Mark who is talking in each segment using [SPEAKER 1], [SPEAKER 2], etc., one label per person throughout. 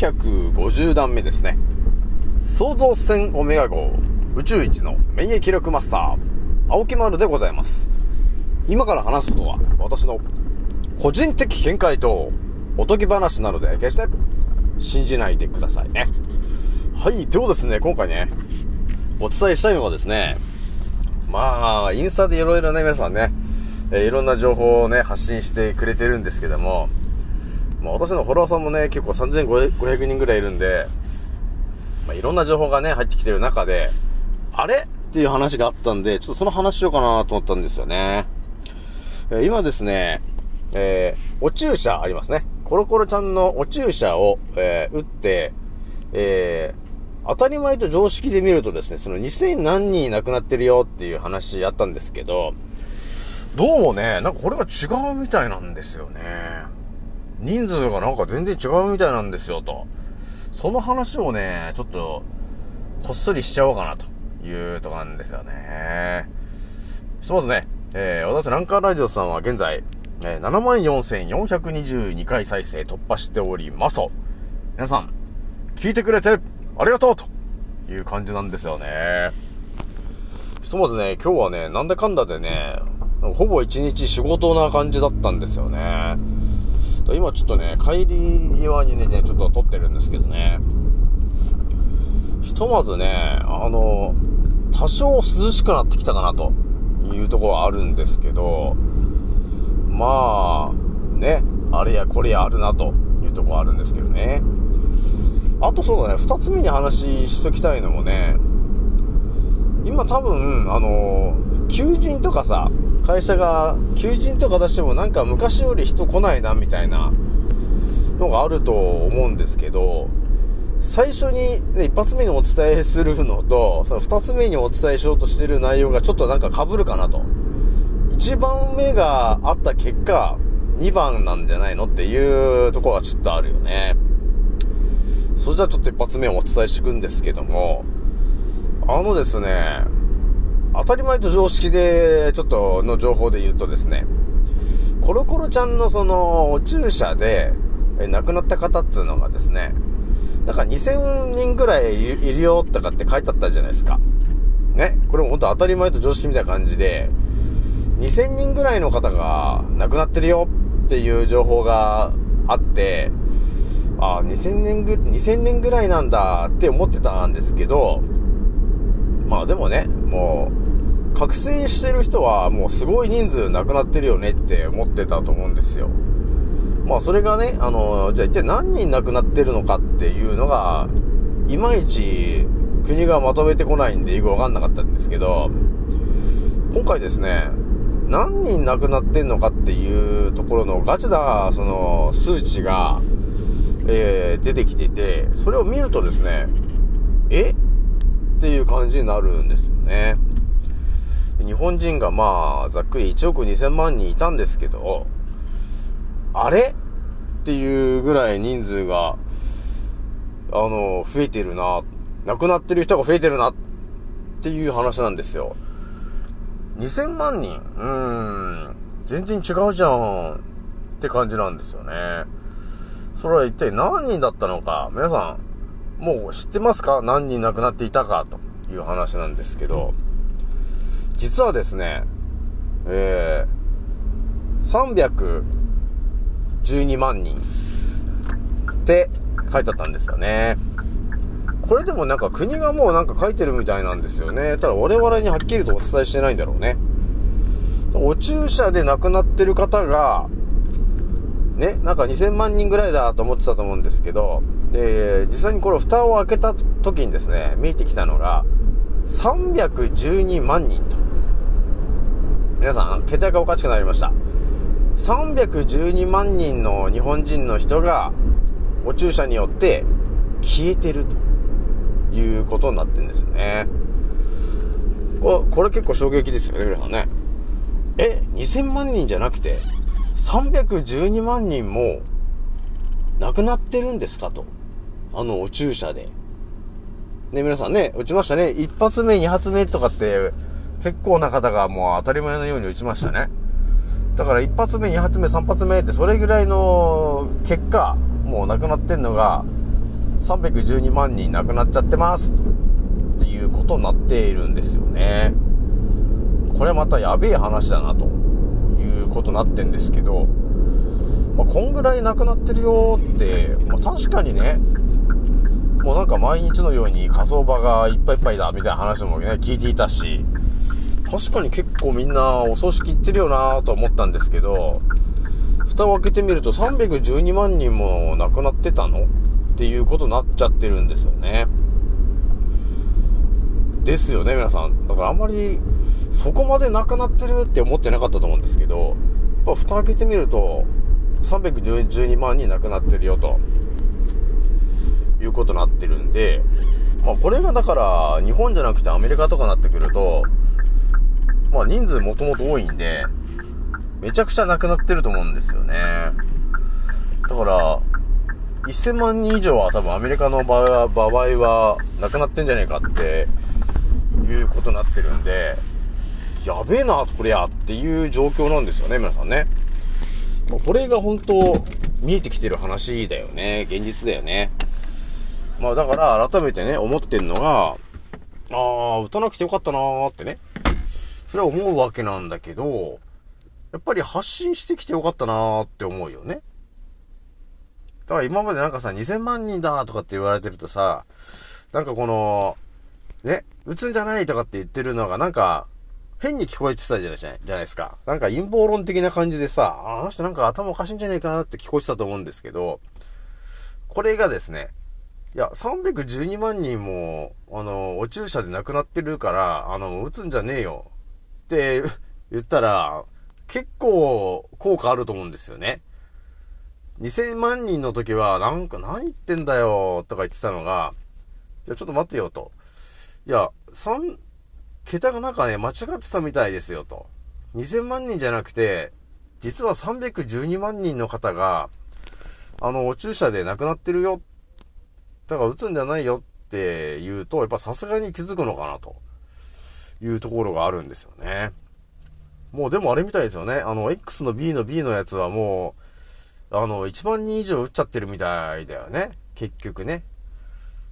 [SPEAKER 1] 950段目ですね。創造船オメガ号宇宙一の免疫力マスター、青木丸でございます。今から話すことは私の個人的見解とおとぎ話なので決して信じないでくださいね。はい、ということですね、今回ね、お伝えしたいのがですね、まあ、インスタでいろいろね、皆さんね、えー、いろんな情報をね、発信してくれてるんですけども、まあ、私のフォロワーさんもね、結構3500人ぐらいいるんで、まあ、いろんな情報がね、入ってきてる中で、あれ？っていう話があったんで、ちょっとその話しようかなと思ったんですよね。えー、今ですね、えー、お注射ありますね。コロコロちゃんのお注射を、えー、打って、えー、当たり前と常識で見るとですね、その2000何人亡くなってるよっていう話あったんですけど、どうもね、なんかこれが違うみたいなんですよね。人数がなんか全然違うみたいなんですよ、と。その話をね、ちょっと、こっそりしちゃおうかな、というとこなんですよね。ひとまずね、えー、私、ランカーラジオさんは現在、えー、74,422回再生突破しておりますと。皆さん、聞いてくれてありがとうという感じなんですよね。ひとまずね、今日はね、なんだかんだでね、ほぼ一日仕事な感じだったんですよね。と今ちょっとね、帰り際にね、ちょっと撮ってるんですけどね。ひとまずね、あの、多少涼しくなってきたかなというところはあるんですけど、まあ、ね、あれやこれやあるなというところあるんですけどね。あとそうだね、二つ目に話しときたいのもね、今多分、あの、求人とかさ、会社が求人とか出してもなんか昔より人来ないなみたいなのがあると思うんですけど、最初に、ね、一発目にお伝えするのと、その二つ目にお伝えしようとしてる内容がちょっとなんか被るかなと。1番目があった結果、2番なんじゃないのっていうところがちょっとあるよね。それじゃあちょっと一発目をお伝えしていくんですけども、あのですね、当たり前と常識で、ちょっとの情報で言うとですね、コロコロちゃんのその、お注射で、え亡くなった方っていうのがですね、だから2000人ぐらいいるよとかって書いてあったじゃないですか。ね。これも本当当たり前と常識みたいな感じで、2000人ぐらいの方が亡くなってるよっていう情報があって、あ、2000年ぐ、2000年ぐらいなんだって思ってたんですけど、まあでもね、もう、覚醒してる人はもうすごい人数亡くなってるよねって思ってたと思うんですよ。まあそれがね、あの、じゃあ一体何人亡くなってるのかっていうのが、いまいち国がまとめてこないんでよくわかんなかったんですけど、今回ですね、何人亡くなってんのかっていうところのガチな、その、数値が、えー、出てきていて、それを見るとですね、え？っていう感じになるんですね。日本人がまあ、ざっくり1億2000万人いたんですけど、あれ？っていうぐらい人数が、あの、増えてるな、亡くなってる人が増えてるな。っていう話なんですよ。2000万人？うーん、全然違うじゃんって感じなんですよね。それは一体何人だったのか、皆さん、もう知ってますか？何人亡くなっていたかと。いう話なんですけど、実はですね、えー、312万人って書いてあったんですよね。これでもなんか国がもうなんか書いてるみたいなんですよね。ただ我々にはっきりとお伝えしてないんだろうね。お注射で亡くなってる方が、ね、なんか2000万人ぐらいだと思ってたと思うんですけど、で、実際にこれ蓋を開けた時にですね、見えてきたのが、312万人と。皆さん、桁がおかしくなりました。312万人の日本人の人が、お注射によって消えてると。いうことになってるんですよね。ここれ結構衝撃ですよね、皆さんね。え、2000万人じゃなくて、312万人も亡くなってるんですかと。あの、お注射で。ね、皆さんね、打ちましたね。一発目、二発目とかって、結構な方がもう当たり前のように打ちましたね。だから一発目、二発目、三発目ってそれぐらいの結果、もう亡くなってんのが312万人亡くなっちゃってますっていうことになっているんですよね。これまたやべえ話だなということになってんですけど、まあ、こんぐらい亡くなってるよって、まあ、確かにね、もうなんか毎日のように火葬場がいっぱいいっぱいだみたいな話もね、聞いていたし、確かに結構みんなお葬式行ってるよなと思ったんですけど、蓋を開けてみると312万人も亡くなってたの？っていうことになっちゃってるんですよね。ですよね、皆さん。だからあんまり、そこまで亡くなってるって思ってなかったと思うんですけど、やっぱ蓋開けてみると、312万人亡くなってるよと。いうことになってるんで、まあこれがだから日本じゃなくてアメリカとかになってくると、まあ人数もともと多いんで、めちゃくちゃ亡くなってると思うんですよね。だから、1000万人以上は多分アメリカの場合は亡くなってんじゃねえかっていうことになってるんで、やべえな、こりゃっていう状況なんですよね、皆さんね。これが本当見えてきてる話だよね。現実だよね。まあだから改めてね、思ってんのが、ああ、打たなくてよかったなーってね。それは思うわけなんだけど、やっぱり発信してきてよかったなーって思うよね。だから今までなんかさ、2000万人だとかって言われてるとさ、なんかこの、ね、打つんじゃないとかって言ってるのがなんか、変に聞こえてたじゃないじゃないですか。なんか陰謀論的な感じでさ、あの人なんか頭おかしいんじゃねえかなって聞こえてたと思うんですけど、これがですね、いや、312万人も、あの、お注射で亡くなってるから、あの、打つんじゃねえよって言ったら、結構効果あると思うんですよね。2000万人の時は、なんか何言ってんだよとか言ってたのが、じゃちょっと待ってよと。いや、3、桁がなんかね、間違ってたみたいですよと。2000万人じゃなくて、実は312万人の方が、あの、お注射で亡くなってるよだから打つんじゃないよって言うと、やっぱさすがに気づくのかなというところがあるんですよね。もうでもあれみたいですよね。あの、X の B の B のやつはもう、あの、1万人以上打っちゃってるみたいだよね。結局ね。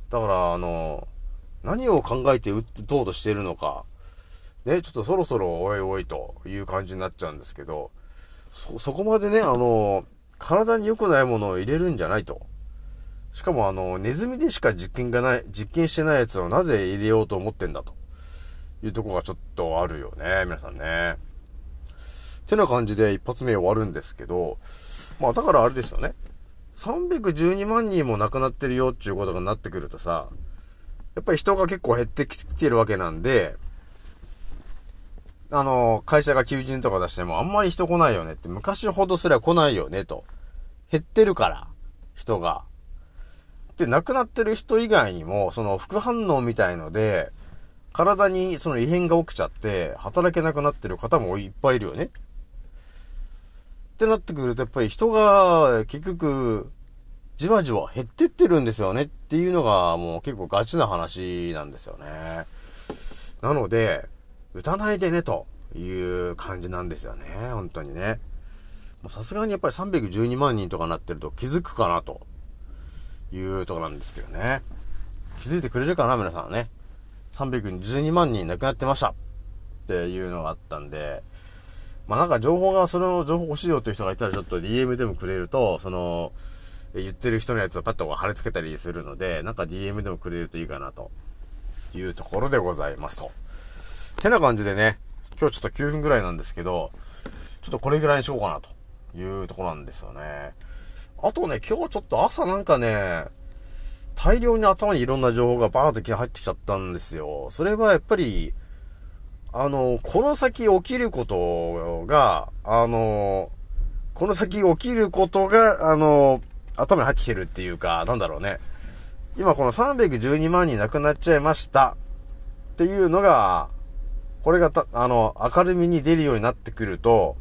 [SPEAKER 1] だから、あの、何を考えて打とうとしてるのか、ね、ちょっとそろそろおいおいという感じになっちゃうんですけど、そ、そこまでね、あの、体に良くないものを入れるんじゃないと。しかもあの、ネズミでしか実験がない、実験してないやつをなぜ入れようと思ってんだというとこがちょっとあるよね、皆さんね。ってな感じで一発目終わるんですけど、まあだからあれですよね。312万人も亡くなってるよっていうことがなってくるとさ、やっぱり人が結構減ってきてるわけなんで、あの、会社が求人とか出してもあんまり人来ないよねって、昔ほどすら来ないよねと。減ってるから、人が。で、亡くなってる人以外にも、その副反応みたいので、体にその異変が起きちゃって、働けなくなってる方もいっぱいいるよね。ってなってくると、やっぱり人が結局、じわじわ減ってってるんですよねっていうのがもう結構ガチな話なんですよね。なので、打たないでねという感じなんですよね。本当にね。さすがにやっぱり312万人とかなってると気づくかなというとこなんですけどね。気づいてくれるかな皆さんね。312万人亡くなってましたっていうのがあったんで、まあなんか情報が、その情報欲しいよっていう人がいたらちょっと DM でもくれると、その、言ってる人のやつをパッと貼り付けたりするので、なんか DM でもくれるといいかなというところでございますと。てな感じでね、今日ちょっと9分ぐらいなんですけど、ちょっとこれぐらいにしようかなというところなんですよね。あとね、今日ちょっと朝なんかね、大量に頭にいろんな情報がバーッと入ってきちゃったんですよ。それはやっぱり、あの、この先起きることが、あの、この先起きることが、あの、頭に入ってきてるっていうか、なんだろうね。今この312万人亡くなっちゃいましたっていうのが、これがた、あの、明るみに出るようになってくると、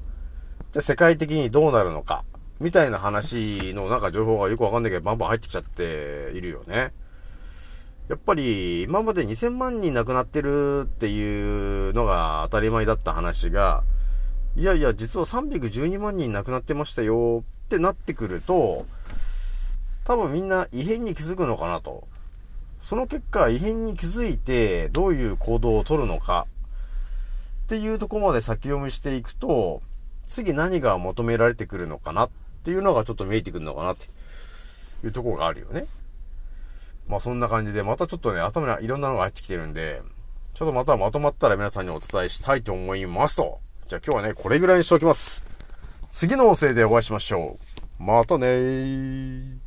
[SPEAKER 1] じゃ世界的にどうなるのか。みたいな話のなんか情報がよくわかんないけど、バンバン入ってきちゃっているよね。やっぱり、今まで2000万人亡くなってるっていうのが当たり前だった話が、いやいや、実は312万人亡くなってましたよってなってくると、多分みんな異変に気づくのかなと。その結果、異変に気づいて、どういう行動をとるのか、っていうとこまで先読みしていくと、次何が求められてくるのかなっていうのがちょっと見えてくるのかなっていうところがあるよね。まあそんな感じで、またちょっとね、頭にいろんなのが入ってきてるんで、ちょっとまたまとまったら皆さんにお伝えしたいと思いますと。じゃあ今日はね、これぐらいにしておきます。次の音声でお会いしましょう。またねー。